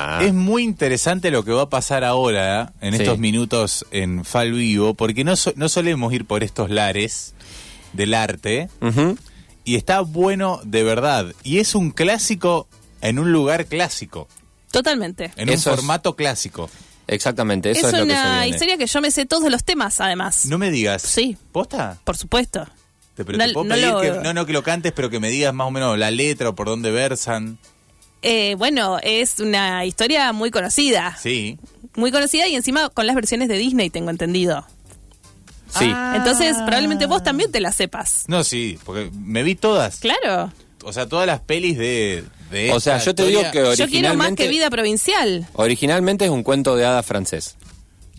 Ah. Es muy interesante lo que va a pasar ahora, en Sí. estos minutos en Fal Vivo, porque no, so- no solemos ir por estos lares del arte, y está bueno de verdad. Y es un clásico en un lugar clásico, Totalmente. en Eso un es- formato clásico. Exactamente, eso es es, lo que se una viene. historia que yo me sé todos los temas, además. No me digas. Sí. ¿Posta? Por supuesto. Te, pero No- te puedo no pedir lo- que, no, no que lo cantes, pero que me digas más o menos la letra o por dónde versan. Eh, bueno, es una historia muy conocida. Sí. Muy conocida y encima con las versiones de Disney, tengo entendido. Sí. Ah. Entonces, probablemente vos también te la sepas. No, sí, porque me vi todas. Claro. O sea, todas las pelis de. de O sea, yo te digo que Yo quiero más originalmente, que vida provincial. originalmente es un cuento de hadas francés.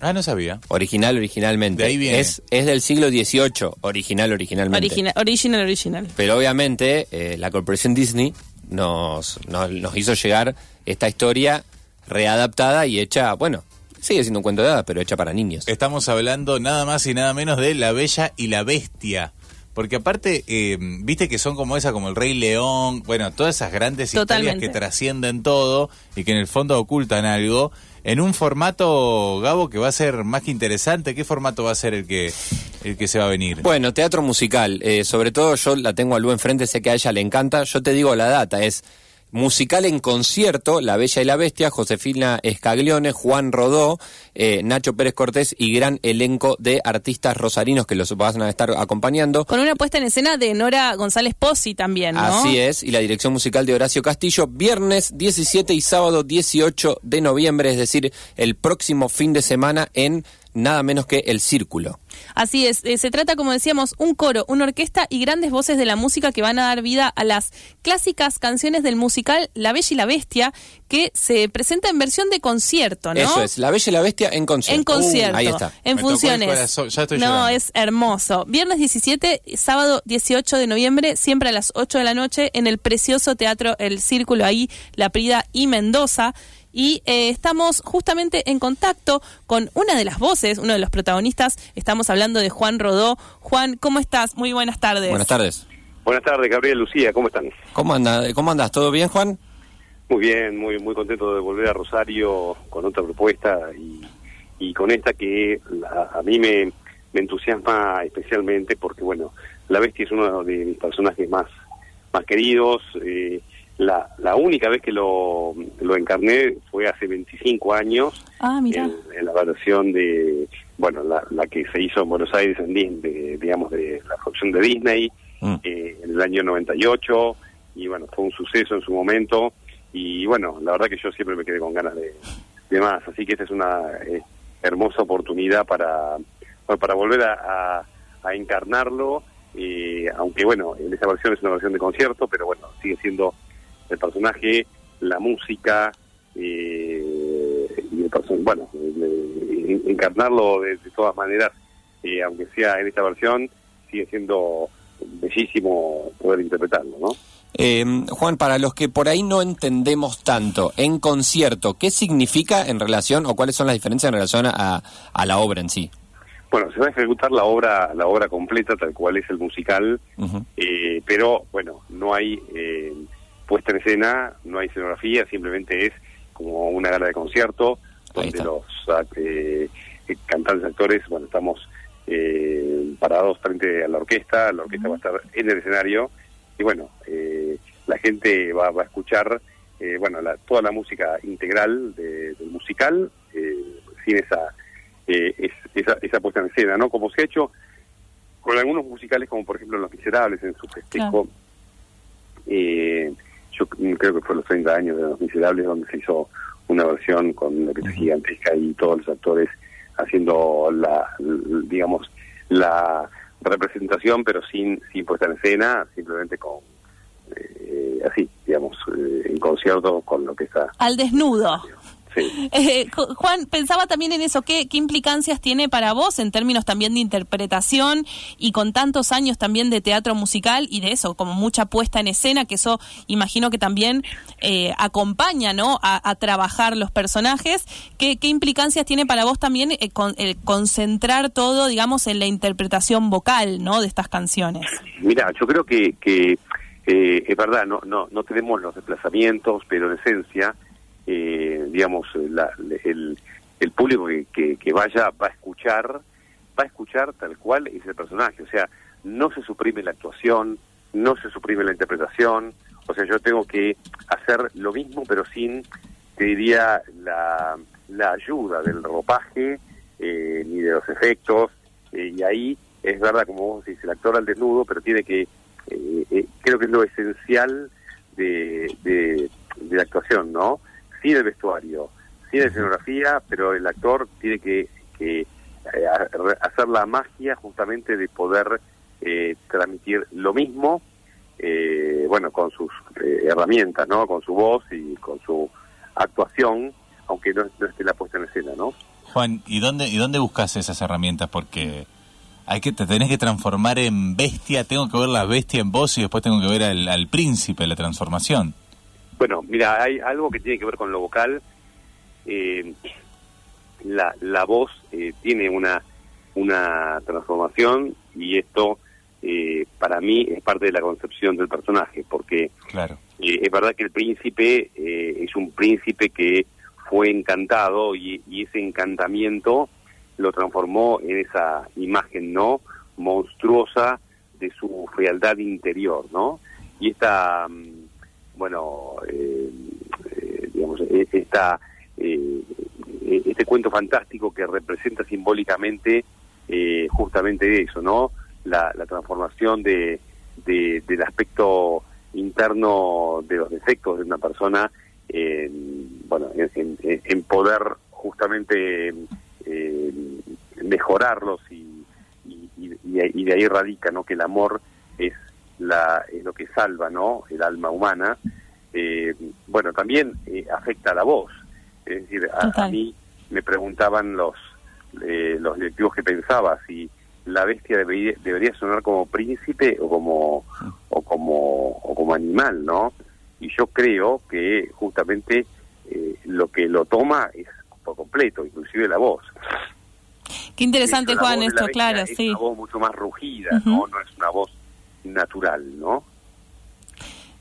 Ah, no sabía. Original, originalmente. De ahí viene. Es, es del siglo XVIII, original, originalmente. Original, original, original. Pero obviamente eh, la corporación Disney nos, nos, nos hizo llegar esta historia readaptada y hecha, bueno, sigue siendo un cuento de hadas, pero hecha para niños. Estamos hablando nada más y nada menos de La Bella y la Bestia. Porque aparte, eh, viste que son como esa, como el Rey León, bueno, todas esas grandes Totalmente. historias que trascienden todo y que en el fondo ocultan algo, en un formato, Gabo, que va a ser más que interesante. ¿Qué formato va a ser el que, el que se va a venir? Bueno, teatro musical. eh, sobre todo yo la tengo a Lu enfrente, sé que a ella le encanta. Yo te digo la data, es musical en concierto, La Bella y la Bestia, Josefina Escaglione, Juan Rodó, eh, Nacho Pérez Cortés y gran elenco de artistas rosarinos que los van a estar acompañando. Con una puesta en escena de Nora González Pozzi también, ¿no? Así es, y la dirección musical de Horacio Castillo, viernes 17 y sábado 18 de noviembre, es decir, el próximo fin de semana en nada menos que El Círculo. Así es, eh, se trata, como decíamos, un coro, una orquesta y grandes voces de la música que van a dar vida a las clásicas canciones del musical La Bella y la Bestia, que se presenta en versión de concierto, ¿no? Eso es, La Bella y la Bestia en concierto. En concierto, Uh, ahí está. en Me tocó el funciones. corazón, ya estoy no, llorando. es hermoso. Viernes 17, sábado 18 de noviembre, siempre a las 8 de la noche, en el precioso teatro El Círculo, ahí, La Prida y Mendoza. Y eh, estamos justamente en contacto con una de las voces, uno de los protagonistas. Estamos hablando de Juan Rodó. Juan, ¿cómo estás? Muy buenas tardes. Buenas tardes. Buenas tardes, Gabriel, Lucía, ¿cómo están? ¿Cómo, anda, ¿Cómo andas? ¿Todo bien, Juan? Muy bien, muy muy contento de volver a Rosario con otra propuesta y, y con esta que la- a mí me, me entusiasma especialmente porque, bueno, La Bestia es uno de mis personajes más, más queridos. eh, la, la única vez que lo, lo encarné fue hace 25 años Ah, mira. en, en la versión de, bueno, la, la que se hizo en Buenos Aires, en de, digamos, de la producción de Disney, Mm. eh, en el año 98, y bueno, fue un suceso en su momento, y bueno, la verdad que yo siempre me quedé con ganas de, de más, así que esta es una eh, hermosa oportunidad para, bueno, para volver a, a- a encarnarlo, eh, aunque bueno, en esa versión es una versión de concierto, pero bueno, sigue siendo el personaje, la música, eh, y el person- bueno, eh, en- encarnarlo de, de todas maneras, eh, aunque sea en esta versión, sigue siendo bellísimo poder interpretarlo, ¿no? Eh, Juan, para los que por ahí no entendemos tanto, en concierto, ¿qué significa en relación o cuáles son las diferencias en relación a, a la obra en sí? Bueno, se va a ejecutar la obra, la obra completa, tal cual es el musical, eh, pero bueno, no hay eh, puesta en escena, no hay escenografía, simplemente es como una gala de concierto, donde los eh, cantantes, actores, bueno, estamos eh, parados frente a la orquesta, la orquesta va a estar en el escenario, y bueno, eh, la gente va, va a escuchar, eh, bueno, la- toda la música integral de- del musical, eh, sin esa, eh, es- esa, esa puesta en escena, ¿no? Como se ha hecho con algunos musicales, como por ejemplo Los Miserables en su festejo, eh, creo que fue los 30 años de Los Miserables, donde se hizo una versión con una orquesta gigantesca y todos los actores haciendo la, digamos, la representación, pero sin, sin puesta en escena, simplemente con, eh, así, digamos, eh, en concierto con lo que está. Al desnudo. Sí. Eh, Ju- Juan, pensaba también en eso, ¿qué, ¿qué implicancias tiene para vos en términos también de interpretación y con tantos años también de teatro musical y de eso, como mucha puesta en escena, que eso imagino que también eh, acompaña ¿no? a, a trabajar los personajes? ¿Qué, qué implicancias tiene para vos también eh, con, el concentrar todo, digamos, en la interpretación vocal ¿no? de estas canciones? Mira, yo creo que, que eh, es verdad, no, no, no tenemos los desplazamientos, pero en esencia, eh, digamos, la, el, el público que, vaya va a escuchar, va a escuchar tal cual es el personaje, o sea, no se suprime la actuación, no se suprime la interpretación, o sea, yo tengo que hacer lo mismo, pero sin, te diría, la, la ayuda del ropaje, eh, ni de los efectos, eh, y ahí es verdad, como vos decís, el actor al desnudo, pero tiene que, eh, creo que es lo esencial de, de la actuación, ¿no? Sí el vestuario, sí la escenografía, pero el actor tiene que, que hacer la magia justamente de poder transmitir lo mismo, bueno, con sus herramientas, ¿no? Con su voz y con su actuación, aunque no, no esté la puesta en escena, ¿no? Juan, ¿y dónde, y dónde buscas esas herramientas? Porque hay que te tenés que transformar en bestia, tengo que ver la bestia en vos y después tengo que ver al, príncipe, la transformación. Bueno, mira, hay algo que tiene que ver con lo vocal. Eh, la, la voz eh, tiene una, una transformación y esto eh, para mí es parte de la concepción del personaje, porque claro. es verdad que el príncipe es un príncipe que fue encantado y, ese encantamiento lo transformó en esa imagen no monstruosa de su frialdad interior, ¿no? Y esta, mm, bueno, eh, eh, digamos, e, esta, eh, e, este cuento fantástico que representa simbólicamente justamente eso, ¿no? La, transformación de, del aspecto interno de los defectos de una persona en, bueno, en, poder justamente eh, mejorarlos y, y, de ahí radica ¿no? que el amor es, la, lo que salva ¿no? el alma humana. Eh, bueno, también eh, afecta a la voz. Es decir, a, mí me preguntaban los, los directivos que pensaba si la bestia debería, debería sonar como príncipe o como, o como, o como animal, ¿no? y yo creo que justamente eh, lo que lo toma es por completo, inclusive la voz. Qué interesante, Juan, esto, claro, es sí. una voz mucho más rugida, ¿no? No es una voz natural, ¿no?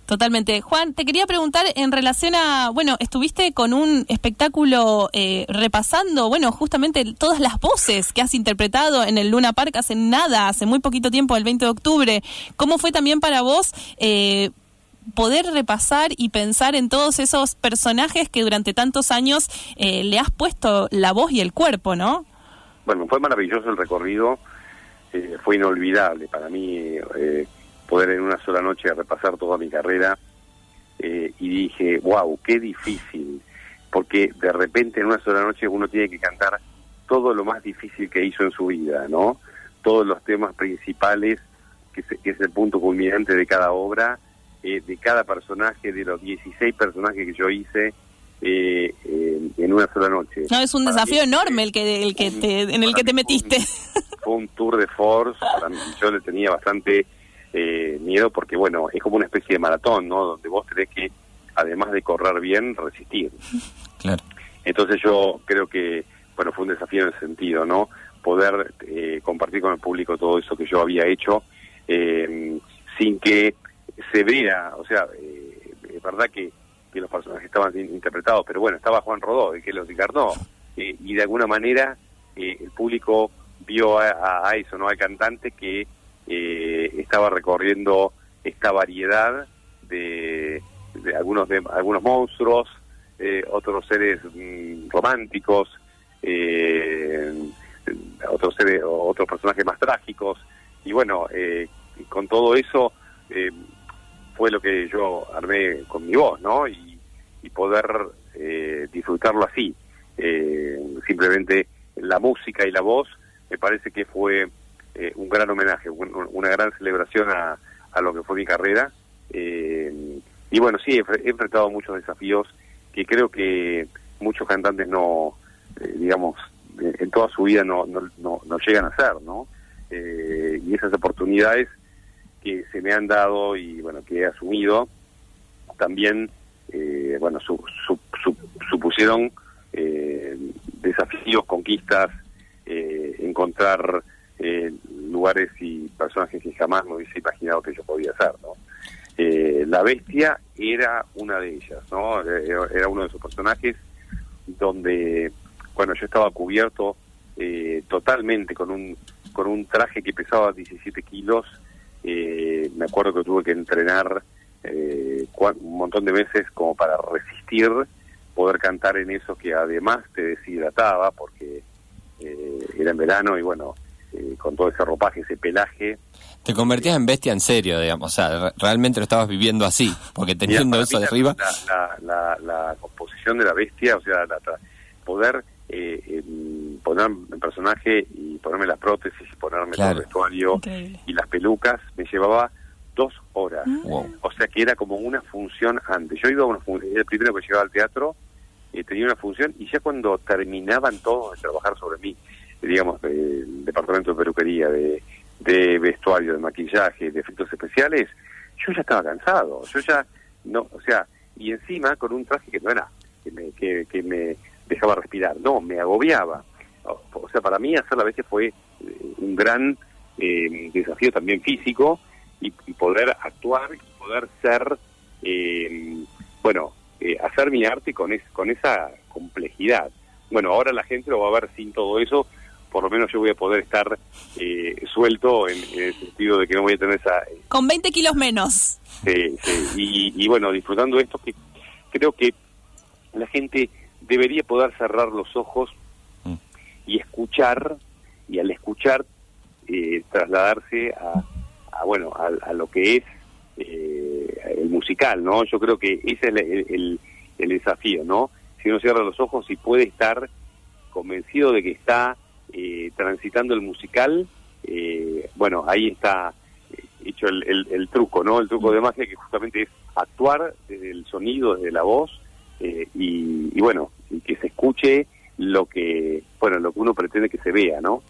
Totalmente. Juan, te quería preguntar en relación a, bueno, estuviste con un espectáculo eh, repasando, bueno, justamente todas las voces que has interpretado en el Luna Park hace nada, hace muy poquito tiempo, el 20 de octubre. ¿Cómo fue también para vos eh, poder repasar y pensar en todos esos personajes que durante tantos años eh, le has puesto la voz y el cuerpo, ¿no? Bueno, fue maravilloso el recorrido, fue inolvidable para mí eh, poder en una sola noche repasar toda mi carrera y dije, wow, qué difícil, porque de repente en una sola noche uno tiene que cantar todo lo más difícil que hizo en su vida, ¿no? Todos los temas principales, que, que es el punto culminante de cada obra, eh, de cada personaje, de los 16 personajes que yo hice eh, en una sola noche. No, es un desafío enorme el que, el que te, en el que te metiste. Fue un, tour de force, yo le tenía bastante eh, miedo porque, bueno, es como una especie de maratón, ¿no? Donde vos tenés que, además de correr bien, resistir. Claro. Entonces yo creo que, bueno, fue un desafío en ese sentido, ¿no? Poder compartir con el público todo eso que yo había hecho sin que se vea, o sea, eh, es verdad que, que, los personajes estaban interpretados, pero bueno, estaba Juan Rodó, que los encarnó, eh, y de alguna manera eh, el público vio a, eso, ¿no? Al cantante que estaba recorriendo esta variedad de, algunos de, algunos monstruos, otros seres mm, románticos, otros seres, otros personajes más trágicos, y bueno, con todo eso fue lo que yo armé con mi voz, ¿no? Y, poder eh, disfrutarlo así. Eh, simplemente la música y la voz me parece que fue eh, un gran homenaje, una gran celebración a, lo que fue mi carrera. y bueno, sí, he, enfrentado muchos desafíos que creo que muchos cantantes no, digamos, en toda su vida no, no, no, llegan a hacer, ¿no? y esas oportunidades que se me han dado y bueno que he asumido también eh, bueno su, supusieron eh, desafíos conquistas eh, encontrar lugares y personajes que jamás me hubiese imaginado que yo podía hacer no la bestia era una de ellas no era uno de sus personajes donde, bueno, yo estaba cubierto eh, totalmente con un, con un traje que pesaba 17 kilos. Eh, me acuerdo que tuve que entrenar eh, un montón de veces como para resistir poder cantar en eso que además te deshidrataba porque era en verano y bueno, con todo ese ropaje, ese pelaje, te convertías en bestia en serio, digamos, o sea, realmente lo estabas viviendo así, porque teniendo eso de arriba... La, composición de la bestia, o sea, poder eh, poner en personaje y ponerme las prótesis y ponerme el vestuario y las pelucas, me llevaba dos horas. Ah. O sea que era como una función antes. Yo iba a una función, el primero que llegaba al teatro, eh, tenía una función y ya cuando terminaban todos de trabajar sobre mí, digamos, del departamento de peluquería, de vestuario, de maquillaje, de efectos especiales, yo ya estaba cansado, yo ya no, o sea, y encima con un traje que no era que me, que, me dejaba respirar, no, me agobiaba. O, sea, para mí hacer la bestia fue eh, un gran eh, desafío también físico y, poder actuar y poder ser, eh, bueno, hacer mi arte con, es, con esa complejidad. Bueno, ahora la gente lo va a ver sin todo eso, por lo menos yo voy a poder estar eh, suelto en, el sentido de que no voy a tener esa... Eh, Con 20 kilos menos. Sí, sí, y, bueno, disfrutando esto, que creo que la gente debería poder cerrar los ojos mm. y escuchar, y al escuchar eh, trasladarse a, bueno, a, lo que es el musical, ¿no? Yo creo que ese es el, el desafío, ¿no? Si uno cierra los ojos y puede estar convencido de que está eh, transitando el musical, eh, bueno, ahí está eh, hecho el, truco, ¿no? El truco de magia que justamente es actuar desde el sonido, desde la voz, y, y, bueno, que se escuche lo que, bueno, lo que uno pretende que se vea, ¿no?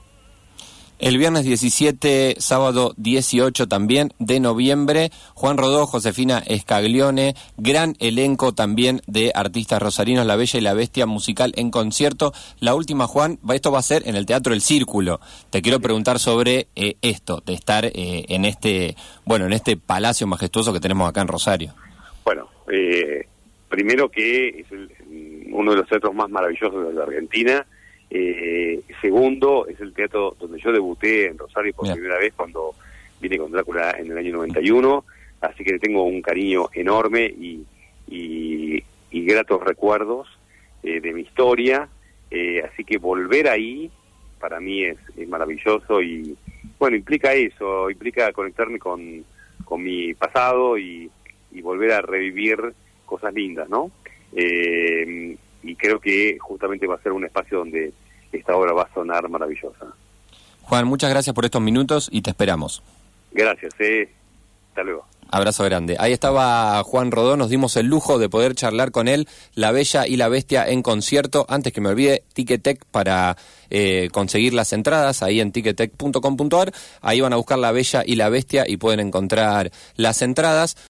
El viernes 17, sábado 18 también de noviembre, Juan Rodó, Josefina Escaglione, gran elenco también de artistas rosarinos, La Bella y la Bestia musical en concierto. La última, Juan, esto va a ser en el Teatro El Círculo. Te quiero preguntar sobre eh, esto, de estar eh, en este, bueno, en este palacio majestuoso que tenemos acá en Rosario. Bueno, eh, primero que es uno de los teatros más maravillosos de la Argentina eh, segundo, es el teatro donde yo debuté en Rosario por primera vez cuando vine con Drácula en el año 91, así que tengo un cariño enorme y, y, gratos recuerdos eh, de mi historia, eh, así que volver ahí para mí es, maravilloso y bueno, implica eso, implica conectarme con, con mi pasado y, y volver a revivir cosas lindas, ¿no? Eh, y creo que justamente va a ser un espacio donde esta obra va a sonar maravillosa. Juan, muchas gracias por estos minutos y te esperamos. Gracias, eh. hasta luego. Abrazo grande. Ahí estaba Juan Rodó, nos dimos el lujo de poder charlar con él, La Bella y la Bestia en concierto. Antes que me olvide, Ticketek para eh, conseguir las entradas, ahí en ticketek.com.ar. Ahí van a buscar La Bella y la Bestia y pueden encontrar las entradas.